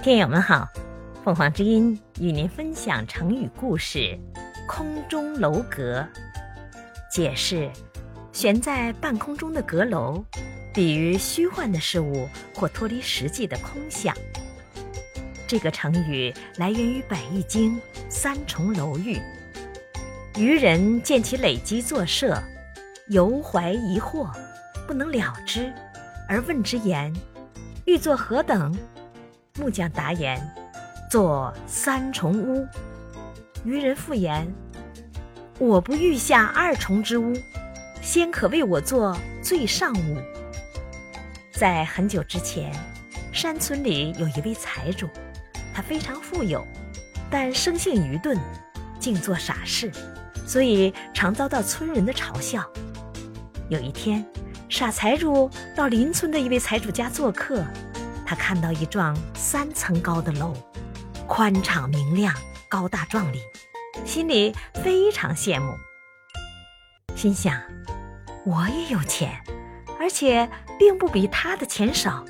听友们好，凤凰之音与您分享成语故事“空中楼阁”。解释：悬在半空中的阁楼，比喻虚幻的事物或脱离实际的空想。这个成语来源于《百喻经》三重楼玉。渔人见其累积作舍，犹怀疑惑，不能了之，而问之言：“欲作何等？”木匠答言：“做三重屋。”渔人复言：“我不欲下二重之屋，先可为我做最上屋。”在很久之前，山村里有一位财主，他非常富有，但生性愚钝，净做傻事，所以常遭到村人的嘲笑。有一天，傻财主到邻村的一位财主家做客。他看到一幢三层高的楼，宽敞明亮，高大壮丽，心里非常羡慕。心想：我也有钱，而且并不比他的钱少。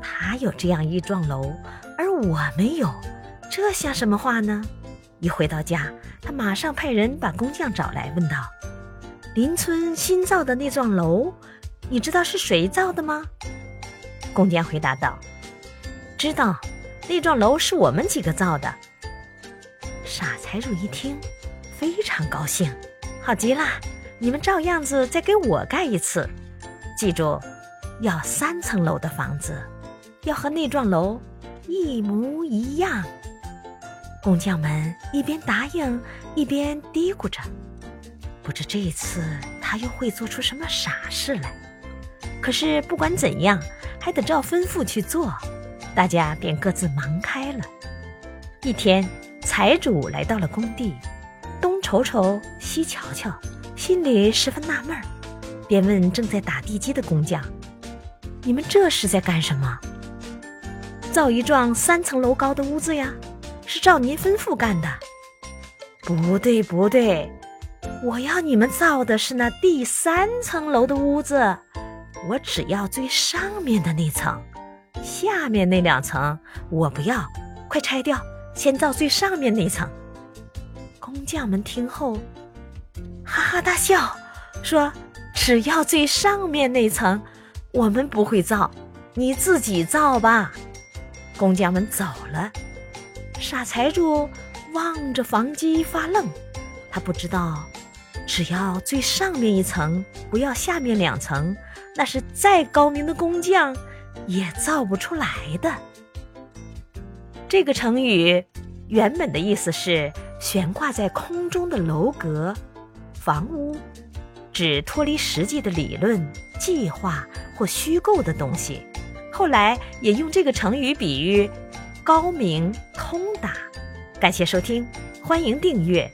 他有这样一幢楼，而我没有，这像什么话呢？一回到家，他马上派人把工匠找来，问道：“邻村新造的那幢楼，你知道是谁造的吗？”工匠回答道。知道，那幢楼是我们几个造的。傻财主一听，非常高兴，好极了！你们照样子再给我盖一次，记住，要三层楼的房子，要和那幢楼一模一样。工匠们一边答应，一边嘀咕着，不知这一次他又会做出什么傻事来。可是不管怎样，还得照吩咐去做。大家便各自忙开了。一天，财主来到了工地，东瞅瞅，西瞧瞧，心里十分纳闷儿，便问正在打地基的工匠：“你们这是在干什么？”“造一幢三层楼高的屋子呀，是照您吩咐干的。”“不对，不对，我要你们造的是那第三层楼的屋子，我只要最上面的那层。”下面那两层我不要，快拆掉，先造最上面那层。工匠们听后哈哈大笑，说：“只要最上面那层，我们不会造，你自己造吧。”工匠们走了，傻财主望着房基发愣，他不知道，只要最上面一层，不要下面两层，那是再高明的工匠。也造不出来的。这个成语原本的意思是悬挂在空中的楼阁、房屋，指脱离实际的理论、计划或虚构的东西。后来也用这个成语比喻高明通达。感谢收听，欢迎订阅。